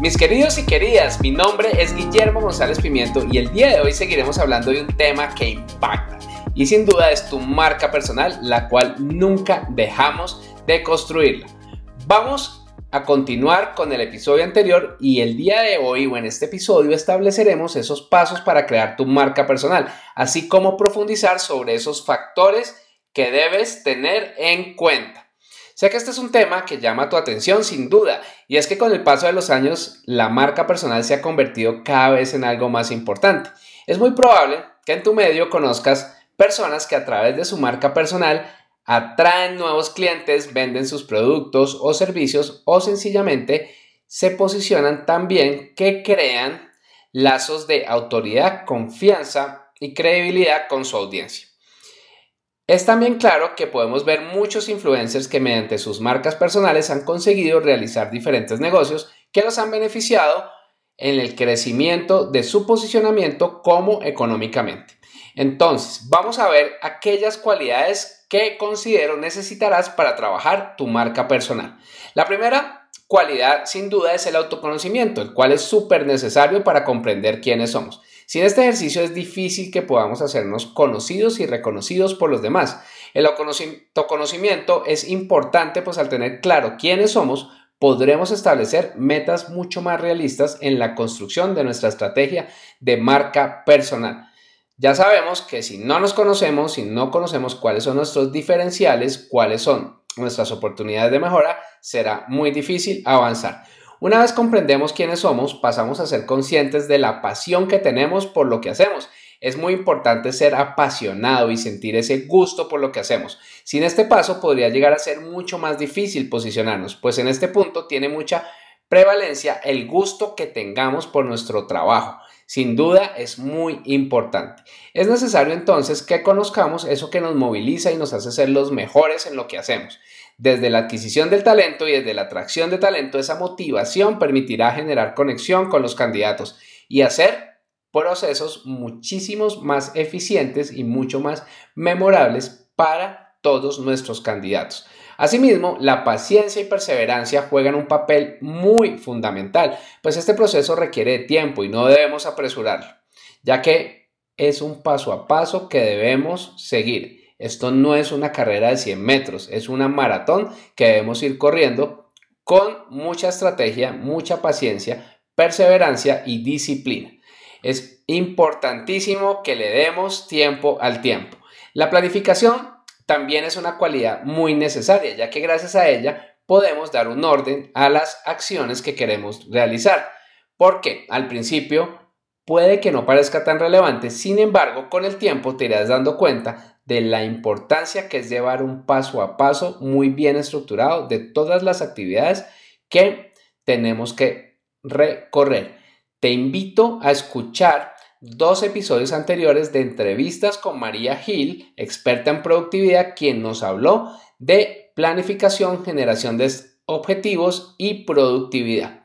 Mis queridos y queridas, mi nombre es Guillermo González Pimiento y el día de hoy seguiremos hablando de un tema que impacta y sin duda es tu marca personal, la cual nunca dejamos de construirla. Vamos a continuar con el episodio anterior y el día de hoy o en este episodio estableceremos esos pasos para crear tu marca personal, así como profundizar sobre esos factores que debes tener en cuenta. Sé que este es un tema que llama tu atención sin duda, y es que con el paso de los años la marca personal se ha convertido cada vez en algo más importante. Es muy probable que en tu medio conozcas personas que a través de su marca personal atraen nuevos clientes, venden sus productos o servicios o sencillamente se posicionan tan bien que crean lazos de autoridad, confianza y credibilidad con su audiencia. Es también claro que podemos ver muchos influencers que mediante sus marcas personales han conseguido realizar diferentes negocios que los han beneficiado en el crecimiento de su posicionamiento como económicamente. Entonces, vamos a ver aquellas cualidades que considero necesitarás para trabajar tu marca personal. La primera cualidad, sin duda, es el autoconocimiento, el cual es súper necesario para comprender quiénes somos. Sin este ejercicio es difícil que podamos hacernos conocidos y reconocidos por los demás. El autoconocimiento es importante pues al tener claro quiénes somos, podremos establecer metas mucho más realistas en la construcción de nuestra estrategia de marca personal. Ya sabemos que si no nos conocemos, si no conocemos cuáles son nuestros diferenciales, cuáles son nuestras oportunidades de mejora, será muy difícil avanzar. Una vez comprendemos quiénes somos, pasamos a ser conscientes de la pasión que tenemos por lo que hacemos. Es muy importante ser apasionado y sentir ese gusto por lo que hacemos. Sin este paso podría llegar a ser mucho más difícil posicionarnos, pues en este punto tiene mucha prevalencia el gusto que tengamos por nuestro trabajo. Sin duda es muy importante. Es necesario entonces que conozcamos eso que nos moviliza y nos hace ser los mejores en lo que hacemos. Desde la adquisición del talento y desde la atracción de talento, esa motivación permitirá generar conexión con los candidatos y hacer procesos muchísimos más eficientes y mucho más memorables para todos nuestros candidatos. Asimismo, la paciencia y perseverancia juegan un papel muy fundamental, pues este proceso requiere de tiempo y no debemos apresurarlo, ya que es un paso a paso que debemos seguir. Esto no es una carrera de 100 metros, es una maratón que debemos ir corriendo con mucha estrategia, mucha paciencia, perseverancia y disciplina. Es importantísimo que le demos tiempo al tiempo. La planificación también es una cualidad muy necesaria, ya que gracias a ella podemos dar un orden a las acciones que queremos realizar. Porque al principio puede que no parezca tan relevante, sin embargo, con el tiempo te irás dando cuenta de la importancia que es llevar un paso a paso muy bien estructurado de todas las actividades que tenemos que recorrer. Te invito a escuchar dos episodios anteriores de entrevistas con María Gil, experta en productividad, quien nos habló de planificación, generación de objetivos y productividad.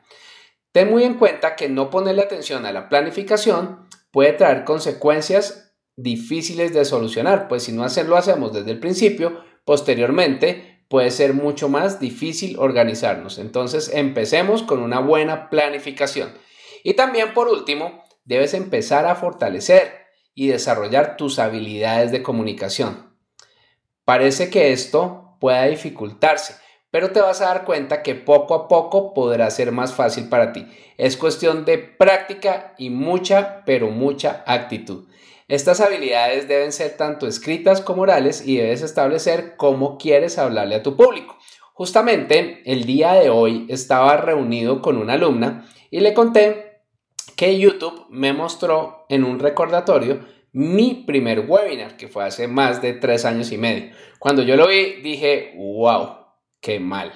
Ten muy en cuenta que no ponerle atención a la planificación puede traer consecuencias difíciles de solucionar, pues si no lo hacemos desde el principio, posteriormente puede ser mucho más difícil organizarnos. Entonces empecemos con una buena planificación. Y también por último, debes empezar a fortalecer y desarrollar tus habilidades de comunicación. Parece que esto pueda dificultarse, pero te vas a dar cuenta que poco a poco podrá ser más fácil para ti. Es cuestión de práctica y mucha, pero mucha actitud. Estas habilidades deben ser tanto escritas como orales y debes establecer cómo quieres hablarle a tu público. Justamente el día de hoy estaba reunido con una alumna y le conté que YouTube me mostró en un recordatorio mi primer webinar, que fue hace más de tres años y medio. Cuando yo lo vi, dije, wow, qué mal.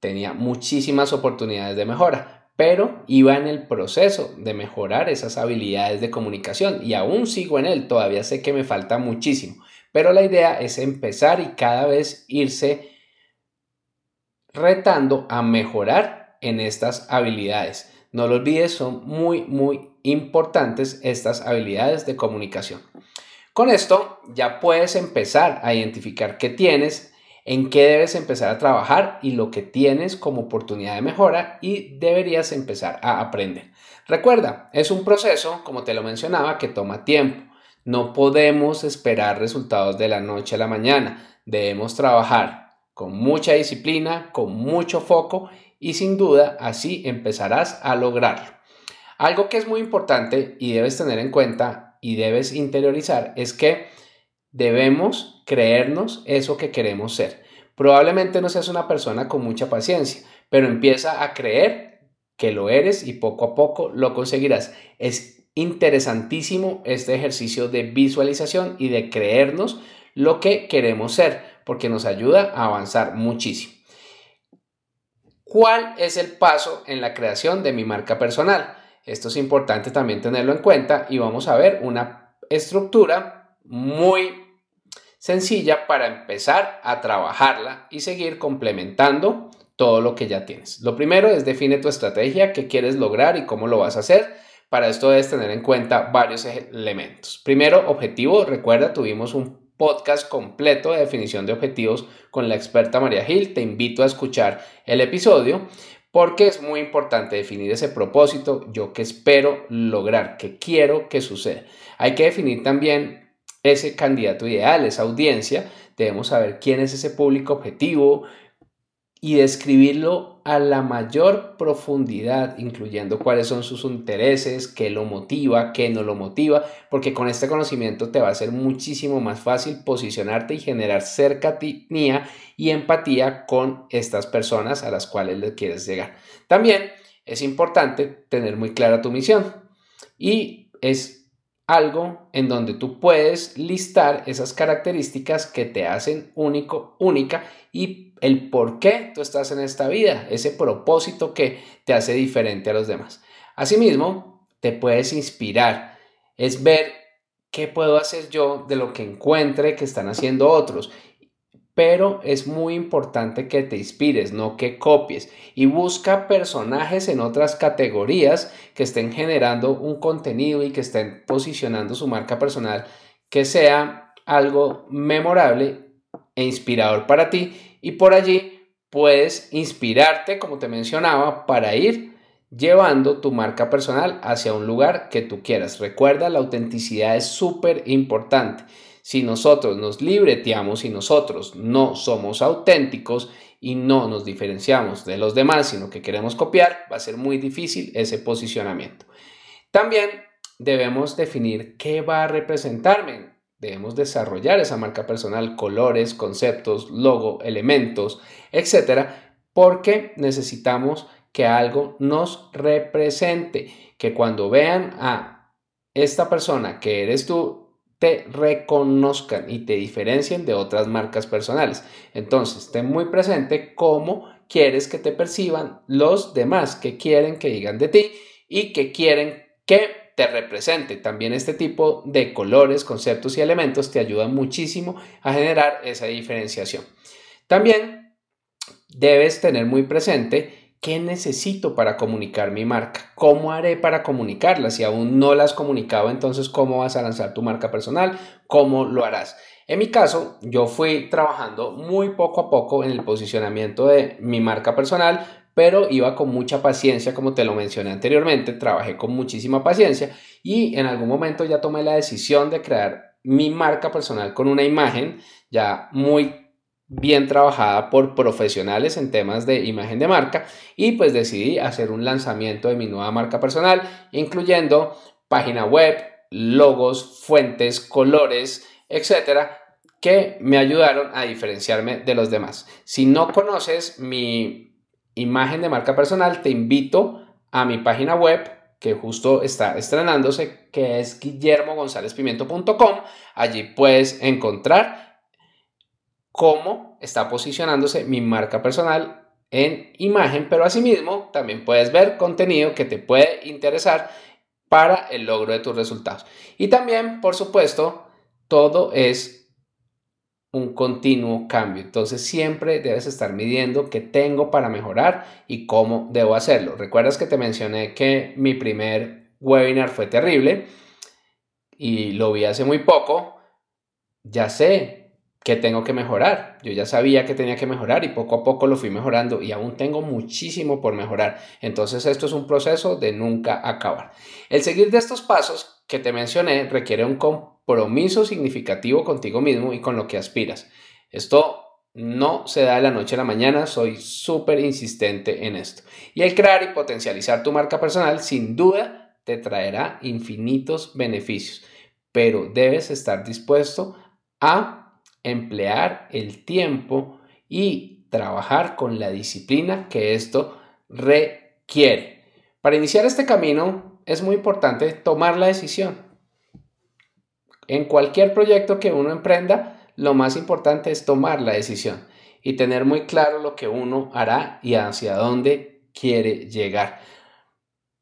Tenía muchísimas oportunidades de mejora. pero iba en el proceso de mejorar esas habilidades de comunicación y aún sigo en él, todavía sé que me falta muchísimo, pero la idea es empezar y cada vez irse retando a mejorar en estas habilidades. No lo olvides, son muy, muy importantes estas habilidades de comunicación. Con esto ya puedes empezar a identificar qué tienes, en qué debes empezar a trabajar y lo que tienes como oportunidad de mejora y deberías empezar a aprender. Recuerda, es un proceso, como te lo mencionaba, que toma tiempo. No podemos esperar resultados de la noche a la mañana. Debemos trabajar con mucha disciplina, con mucho foco y sin duda así empezarás a lograrlo. Algo que es muy importante y debes tener en cuenta y debes interiorizar es que debemos creernos eso que queremos ser. Probablemente no seas una persona con mucha paciencia, pero empieza a creer que lo eres y poco a poco lo conseguirás. Es interesantísimo este ejercicio de visualización y de creernos lo que queremos ser, porque nos ayuda a avanzar muchísimo. ¿Cuál es el paso en la creación de mi marca personal? Esto es importante también tenerlo en cuenta y vamos a ver una estructura muy sencilla para empezar a trabajarla y seguir complementando todo lo que ya tienes. Lo primero es define tu estrategia, qué quieres lograr y cómo lo vas a hacer. Para esto debes tener en cuenta varios elementos. Primero, objetivo. Recuerda, tuvimos un podcast completo de definición de objetivos con la experta María Gil. Te invito a escuchar el episodio porque es muy importante definir ese propósito, yo que espero lograr, que quiero que suceda. Hay que definir también ese candidato ideal, esa audiencia. Debemos saber quién es ese público objetivo, y describirlo a la mayor profundidad, incluyendo cuáles son sus intereses, qué lo motiva, qué no lo motiva, porque con este conocimiento te va a ser muchísimo más fácil posicionarte y generar cercanía y empatía con estas personas a las cuales le quieres llegar. También es importante tener muy clara tu misión y es algo en donde tú puedes listar esas características que te hacen único, única y el por qué tú estás en esta vida, ese propósito que te hace diferente a los demás. Asimismo, te puedes inspirar, es ver qué puedo hacer yo de lo que encuentre que están haciendo otros. Pero es muy importante que te inspires, no que copies. Y busca personajes en otras categorías que estén generando un contenido y que estén posicionando su marca personal que sea algo memorable e inspirador para ti y por allí puedes inspirarte, como te mencionaba, para ir llevando tu marca personal hacia un lugar que tú quieras. Recuerda, la autenticidad es súper importante. Si nosotros nos libreteamos y nosotros no somos auténticos y no nos diferenciamos de los demás, sino que queremos copiar, va a ser muy difícil ese posicionamiento. También debemos definir qué va a representarme Debemos desarrollar esa marca personal, colores, conceptos, logo, elementos, etcétera, porque necesitamos que algo nos represente, que cuando vean a esta persona que eres tú, te reconozcan y te diferencien de otras marcas personales. Entonces, ten muy presente cómo quieres que te perciban los demás, que quieren que digan de ti y que quieren que te represente. También este tipo de colores, conceptos y elementos te ayudan muchísimo a generar esa diferenciación. También debes tener muy presente qué necesito para comunicar mi marca, cómo haré para comunicarla. Si aún no la has comunicado, entonces cómo vas a lanzar tu marca personal, cómo lo harás. En mi caso, yo fui trabajando muy poco a poco en el posicionamiento de mi marca personal, pero iba con mucha paciencia, como te lo mencioné anteriormente, trabajé con muchísima paciencia y en algún momento ya tomé la decisión de crear mi marca personal con una imagen ya muy bien trabajada por profesionales en temas de imagen de marca y pues decidí hacer un lanzamiento de mi nueva marca personal, incluyendo página web, logos, fuentes, colores, etcétera, que me ayudaron a diferenciarme de los demás. Si no conoces mi imagen de marca personal, te invito a mi página web que justo está estrenándose, que es guillermogonzalezpimiento.com. Allí puedes encontrar cómo está posicionándose mi marca personal en imagen, pero asimismo también puedes ver contenido que te puede interesar para el logro de tus resultados. Y también, por supuesto, todo es un continuo cambio. Entonces siempre debes estar midiendo qué tengo para mejorar y cómo debo hacerlo. Recuerdas que te mencioné que mi primer webinar fue terrible y lo vi hace muy poco. Ya sé que tengo que mejorar. Yo ya sabía que tenía que mejorar y poco a poco lo fui mejorando y aún tengo muchísimo por mejorar. Entonces esto es un proceso de nunca acabar. El seguir de estos pasos que te mencioné requiere un compromiso significativo contigo mismo y con lo que aspiras. Esto no se da de la noche a la mañana, soy súper insistente en esto. Y el crear y potencializar tu marca personal sin duda te traerá infinitos beneficios, pero debes estar dispuesto a emplear el tiempo y trabajar con la disciplina que esto requiere. Para iniciar este camino es muy importante tomar la decisión. En cualquier proyecto que uno emprenda, lo más importante es tomar la decisión y tener muy claro lo que uno hará y hacia dónde quiere llegar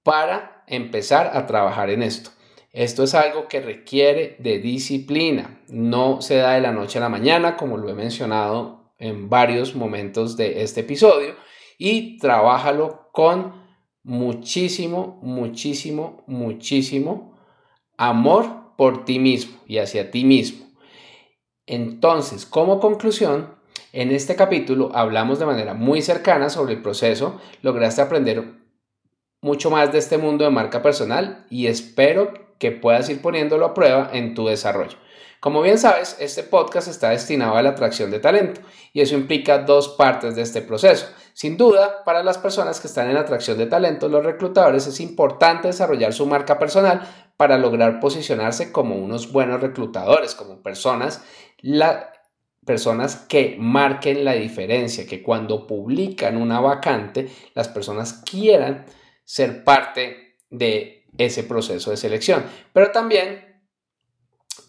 para empezar a trabajar en esto. Esto es algo que requiere de disciplina. No se da de la noche a la mañana, como lo he mencionado en varios momentos de este episodio, y trabájalo con muchísimo, muchísimo, muchísimo amor por ti mismo y hacia ti mismo. Entonces, como conclusión, en este capítulo hablamos de manera muy cercana sobre el proceso, lograste aprender mucho más de este mundo de marca personal y espero que puedas ir poniéndolo a prueba en tu desarrollo. Como bien sabes, este podcast está destinado a la atracción de talento y eso implica dos partes de este proceso. Sin duda, para las personas que están en atracción de talento, los reclutadores es importante desarrollar su marca personal para lograr posicionarse como unos buenos reclutadores, como personas, personas que marquen la diferencia, que cuando publican una vacante, las personas quieran ser parte de ese proceso de selección. Pero también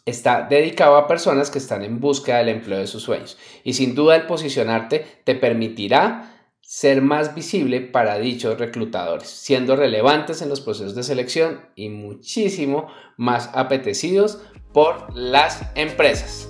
está dedicado a personas que están en búsqueda del empleo de sus sueños. Y sin duda el posicionarte te permitirá ser más visible para dichos reclutadores, siendo relevantes en los procesos de selección y muchísimo más apetecidos por las empresas.